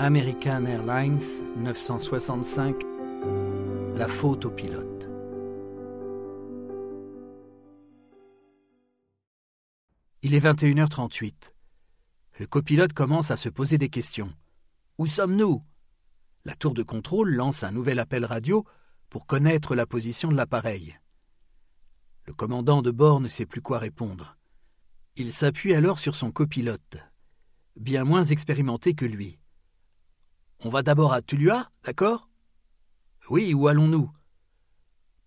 American Airlines 965 La faute au pilote. Il est 21h38. Le copilote commence à se poser des questions. Où sommes-nous? La tour de contrôle lance un nouvel appel radio pour connaître la position de l'appareil. Le commandant de bord ne sait plus quoi répondre. Il s'appuie alors sur son copilote, bien moins expérimenté que lui. On va d'abord à Tulua, d'accord? Oui, où allons-nous?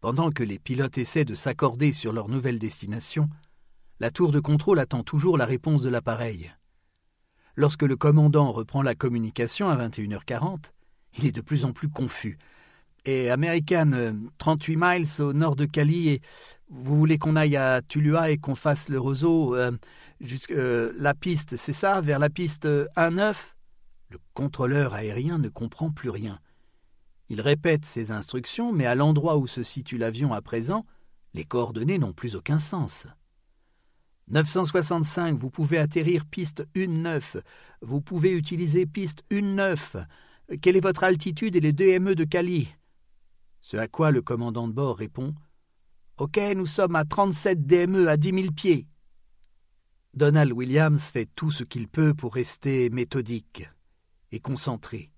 Pendant que les pilotes essaient de s'accorder sur leur nouvelle destination, la tour de contrôle attend toujours la réponse de l'appareil. Lorsque le commandant reprend la communication à 21h40, il est de plus en plus confus. Et American, 38 euh, miles au nord de Cali, et vous voulez qu'on aille à Tulua et qu'on fasse le roseau euh, jusqu'à euh, la piste, c'est ça, vers la piste 1-9 le contrôleur aérien ne comprend plus rien. Il répète ses instructions, mais à l'endroit où se situe l'avion à présent, les coordonnées n'ont plus aucun sens. 965, vous pouvez atterrir piste 1-9. Vous pouvez utiliser piste 1-9. Quelle est votre altitude et les DME de Cali? Ce à quoi le commandant de bord répond Ok, nous sommes à 37 DME à 10 000 pieds. Donald Williams fait tout ce qu'il peut pour rester méthodique et concentré.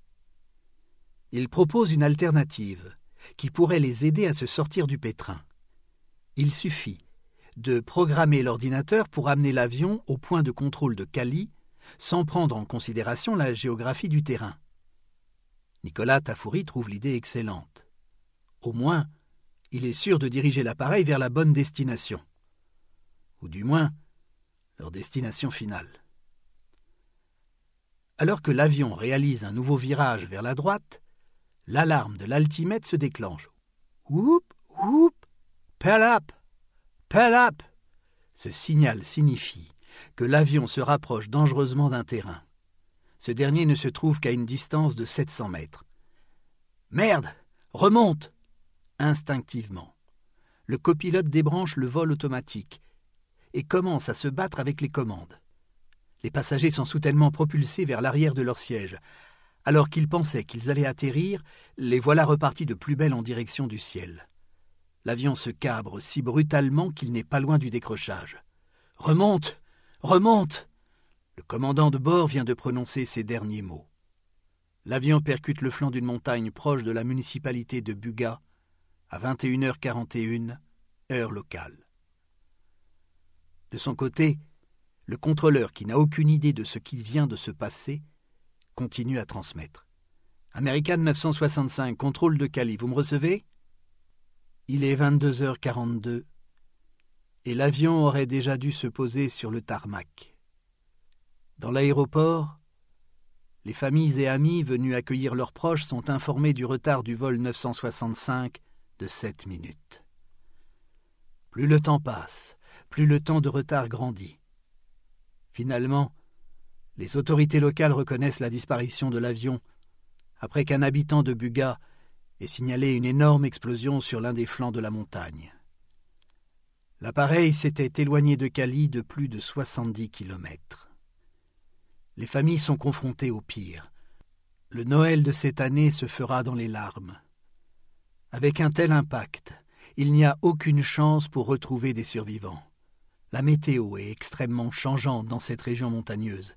Il propose une alternative qui pourrait les aider à se sortir du pétrin. Il suffit de programmer l'ordinateur pour amener l'avion au point de contrôle de Cali sans prendre en considération la géographie du terrain. Nicolas Tafouri trouve l'idée excellente. Au moins, il est sûr de diriger l'appareil vers la bonne destination. Ou du moins, leur destination finale. Alors que l'avion réalise un nouveau virage vers la droite, l'alarme de l'altimètre se déclenche. Whoop, whoop, pell up, pell up. Ce signal signifie que l'avion se rapproche dangereusement d'un terrain. Ce dernier ne se trouve qu'à une distance de 700 mètres. Merde Remonte Instinctivement, le copilote débranche le vol automatique et commence à se battre avec les commandes. Les passagers sont soudainement propulsés vers l'arrière de leur siège. Alors qu'ils pensaient qu'ils allaient atterrir, les voilà repartis de plus belle en direction du ciel. L'avion se cabre si brutalement qu'il n'est pas loin du décrochage. Remonte Remonte Le commandant de bord vient de prononcer ces derniers mots. L'avion percute le flanc d'une montagne proche de la municipalité de Buga à 21h41, heure locale. De son côté, le contrôleur, qui n'a aucune idée de ce qui vient de se passer, continue à transmettre. American 965, contrôle de Cali, vous me recevez? Il est 22h42 et l'avion aurait déjà dû se poser sur le tarmac. Dans l'aéroport, les familles et amis venus accueillir leurs proches sont informés du retard du vol 965 de sept minutes. Plus le temps passe, plus le temps de retard grandit. Finalement, les autorités locales reconnaissent la disparition de l'avion après qu'un habitant de Buga ait signalé une énorme explosion sur l'un des flancs de la montagne. L'appareil s'était éloigné de Cali de plus de soixante-dix kilomètres. Les familles sont confrontées au pire. Le Noël de cette année se fera dans les larmes. Avec un tel impact, il n'y a aucune chance pour retrouver des survivants. La météo est extrêmement changeante dans cette région montagneuse.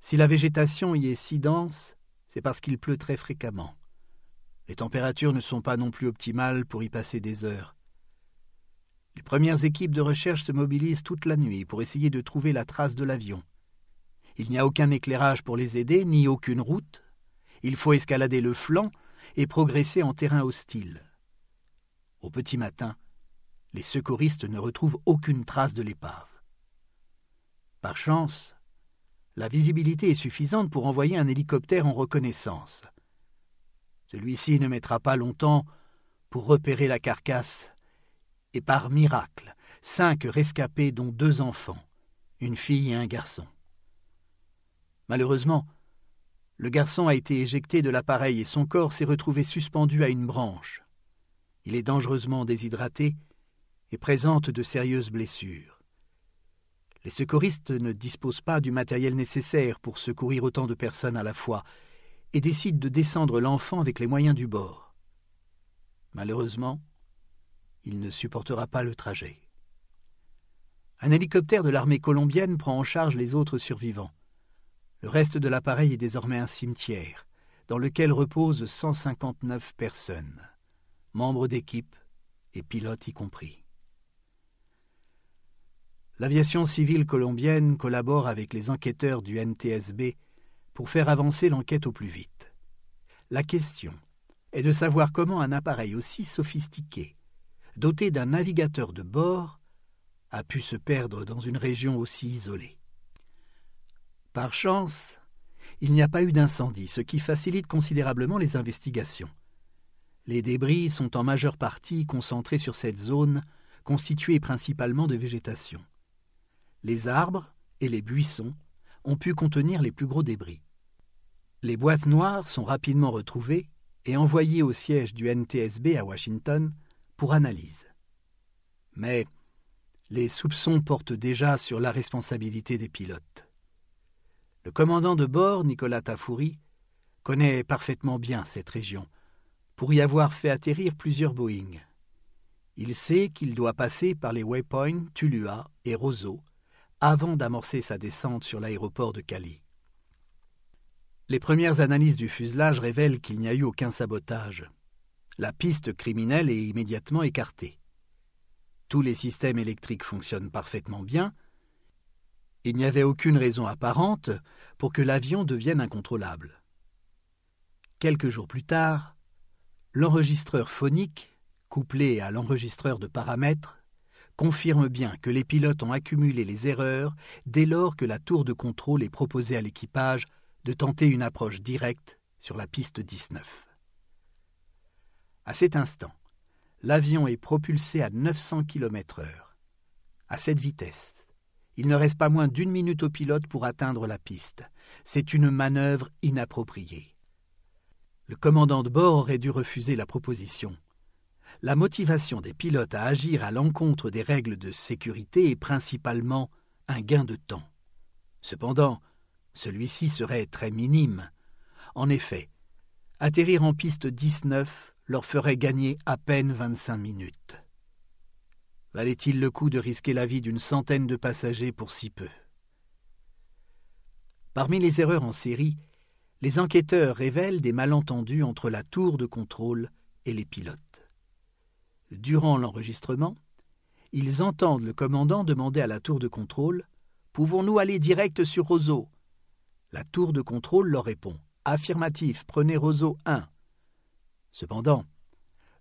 Si la végétation y est si dense, c'est parce qu'il pleut très fréquemment. Les températures ne sont pas non plus optimales pour y passer des heures. Les premières équipes de recherche se mobilisent toute la nuit pour essayer de trouver la trace de l'avion. Il n'y a aucun éclairage pour les aider, ni aucune route. Il faut escalader le flanc et progresser en terrain hostile. Au petit matin, les secouristes ne retrouvent aucune trace de l'épave. Par chance, la visibilité est suffisante pour envoyer un hélicoptère en reconnaissance. Celui-ci ne mettra pas longtemps pour repérer la carcasse, et par miracle, cinq rescapés dont deux enfants, une fille et un garçon. Malheureusement, le garçon a été éjecté de l'appareil et son corps s'est retrouvé suspendu à une branche. Il est dangereusement déshydraté et présente de sérieuses blessures. Les secouristes ne disposent pas du matériel nécessaire pour secourir autant de personnes à la fois, et décide de descendre l'enfant avec les moyens du bord. Malheureusement, il ne supportera pas le trajet. Un hélicoptère de l'armée colombienne prend en charge les autres survivants. Le reste de l'appareil est désormais un cimetière, dans lequel reposent 159 personnes, membres d'équipe et pilotes y compris. L'aviation civile colombienne collabore avec les enquêteurs du NTSB pour faire avancer l'enquête au plus vite. La question est de savoir comment un appareil aussi sophistiqué, doté d'un navigateur de bord, a pu se perdre dans une région aussi isolée. Par chance, il n'y a pas eu d'incendie, ce qui facilite considérablement les investigations. Les débris sont en majeure partie concentrés sur cette zone, constituée principalement de végétation. Les arbres et les buissons ont pu contenir les plus gros débris. Les boîtes noires sont rapidement retrouvées et envoyées au siège du NTSB à Washington pour analyse. Mais les soupçons portent déjà sur la responsabilité des pilotes. Le commandant de bord, Nicolas Tafouri, connaît parfaitement bien cette région, pour y avoir fait atterrir plusieurs Boeing. Il sait qu'il doit passer par les waypoints Tulua et Roseau avant d'amorcer sa descente sur l'aéroport de Cali. Les premières analyses du fuselage révèlent qu'il n'y a eu aucun sabotage. La piste criminelle est immédiatement écartée. Tous les systèmes électriques fonctionnent parfaitement bien. Il n'y avait aucune raison apparente pour que l'avion devienne incontrôlable. Quelques jours plus tard, l'enregistreur phonique, couplé à l'enregistreur de paramètres, confirme bien que les pilotes ont accumulé les erreurs dès lors que la tour de contrôle est proposée à l'équipage de tenter une approche directe sur la piste 19. À cet instant, l'avion est propulsé à 900 km/h. À cette vitesse, il ne reste pas moins d'une minute au pilote pour atteindre la piste. C'est une manœuvre inappropriée. Le commandant de bord aurait dû refuser la proposition. La motivation des pilotes à agir à l'encontre des règles de sécurité est principalement un gain de temps. Cependant, celui-ci serait très minime. En effet, atterrir en piste 19 leur ferait gagner à peine vingt-cinq minutes. Valait-il le coup de risquer la vie d'une centaine de passagers pour si peu? Parmi les erreurs en série, les enquêteurs révèlent des malentendus entre la tour de contrôle et les pilotes. Durant l'enregistrement, ils entendent le commandant demander à la tour de contrôle Pouvons-nous aller direct sur Roseau? La tour de contrôle leur répond Affirmatif, prenez Roseau 1. Cependant,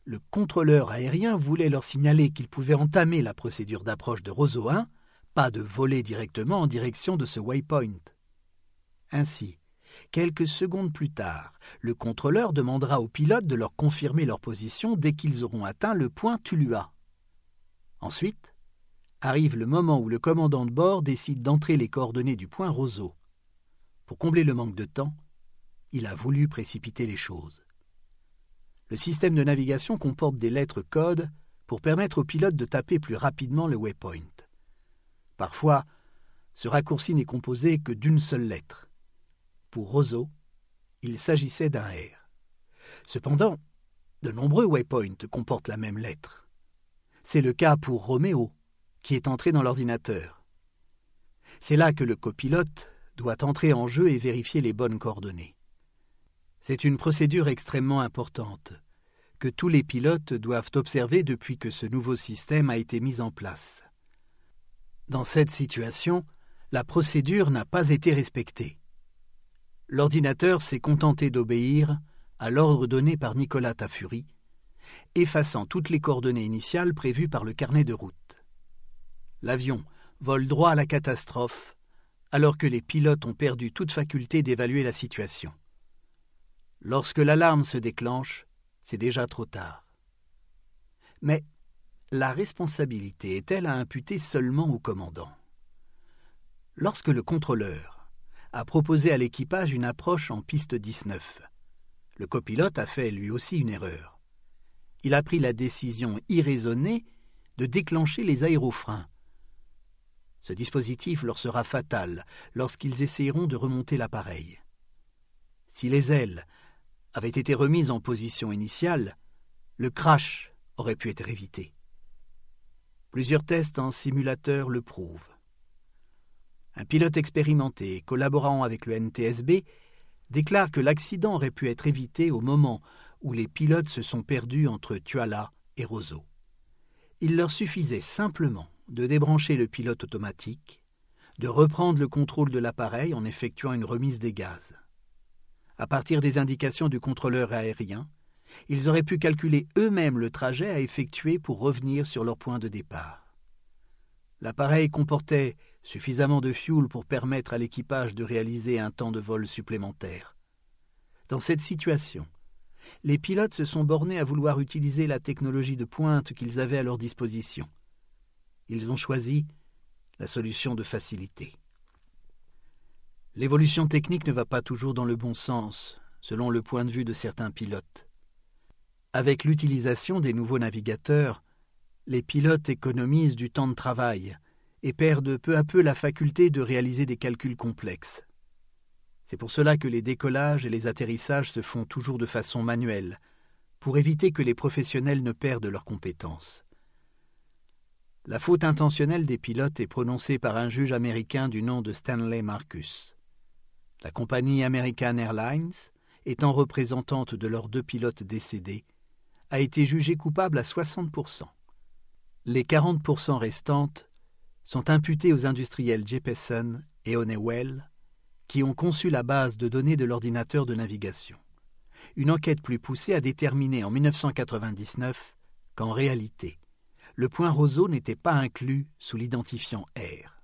le contrôleur aérien voulait leur signaler qu'ils pouvaient entamer la procédure d'approche de Roseau 1, pas de voler directement en direction de ce waypoint. Ainsi, quelques secondes plus tard, le contrôleur demandera aux pilotes de leur confirmer leur position dès qu'ils auront atteint le point Tulua. Ensuite, arrive le moment où le commandant de bord décide d'entrer les coordonnées du point Roseau. Pour combler le manque de temps, il a voulu précipiter les choses. Le système de navigation comporte des lettres codes pour permettre aux pilotes de taper plus rapidement le waypoint. Parfois, ce raccourci n'est composé que d'une seule lettre. Pour Roseau, il s'agissait d'un R. Cependant, de nombreux waypoints comportent la même lettre. C'est le cas pour Roméo, qui est entré dans l'ordinateur. C'est là que le copilote doit entrer en jeu et vérifier les bonnes coordonnées. C'est une procédure extrêmement importante que tous les pilotes doivent observer depuis que ce nouveau système a été mis en place. Dans cette situation, la procédure n'a pas été respectée. L'ordinateur s'est contenté d'obéir à l'ordre donné par Nicolas Tafuri, effaçant toutes les coordonnées initiales prévues par le carnet de route. L'avion vole droit à la catastrophe, alors que les pilotes ont perdu toute faculté d'évaluer la situation. Lorsque l'alarme se déclenche, c'est déjà trop tard. Mais la responsabilité est-elle à imputer seulement au commandant? Lorsque le contrôleur a proposé à l'équipage une approche en piste 19, le copilote a fait lui aussi une erreur. Il a pris la décision irraisonnée de déclencher les aérofreins. Ce dispositif leur sera fatal lorsqu'ils essayeront de remonter l'appareil. Si les ailes avaient été remises en position initiale, le crash aurait pu être évité. Plusieurs tests en simulateur le prouvent. Un pilote expérimenté collaborant avec le NTSB déclare que l'accident aurait pu être évité au moment où les pilotes se sont perdus entre Tuala et Roseau. Il leur suffisait simplement de débrancher le pilote automatique, de reprendre le contrôle de l'appareil en effectuant une remise des gaz. À partir des indications du contrôleur aérien, ils auraient pu calculer eux-mêmes le trajet à effectuer pour revenir sur leur point de départ. L'appareil comportait suffisamment de fuel pour permettre à l'équipage de réaliser un temps de vol supplémentaire. Dans cette situation, les pilotes se sont bornés à vouloir utiliser la technologie de pointe qu'ils avaient à leur disposition. Ils ont choisi la solution de facilité. L'évolution technique ne va pas toujours dans le bon sens, selon le point de vue de certains pilotes. Avec l'utilisation des nouveaux navigateurs, les pilotes économisent du temps de travail et perdent peu à peu la faculté de réaliser des calculs complexes. C'est pour cela que les décollages et les atterrissages se font toujours de façon manuelle, pour éviter que les professionnels ne perdent leurs compétences. La faute intentionnelle des pilotes est prononcée par un juge américain du nom de Stanley Marcus. La compagnie American Airlines, étant représentante de leurs deux pilotes décédés, a été jugée coupable à 60%. Les 40% restantes sont imputés aux industriels Jeppesen et Honeywell, qui ont conçu la base de données de l'ordinateur de navigation. Une enquête plus poussée a déterminé en 1999 qu'en réalité, le point roseau n'était pas inclus sous l'identifiant R.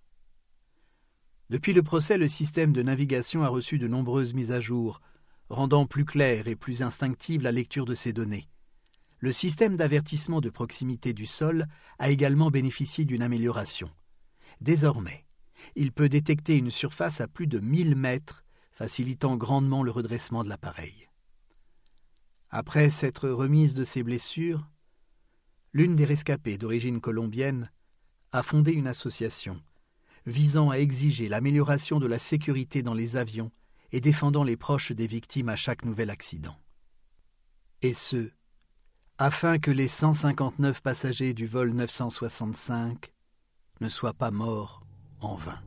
Depuis le procès, le système de navigation a reçu de nombreuses mises à jour, rendant plus claire et plus instinctive la lecture de ces données. Le système d'avertissement de proximité du sol a également bénéficié d'une amélioration. Désormais, il peut détecter une surface à plus de 1000 mètres, facilitant grandement le redressement de l'appareil. Après s'être remise de ses blessures, l'une des rescapées d'origine colombienne a fondé une association visant à exiger l'amélioration de la sécurité dans les avions et défendant les proches des victimes à chaque nouvel accident. Et ce, afin que les 159 passagers du vol 965 ne soit pas mort en vain.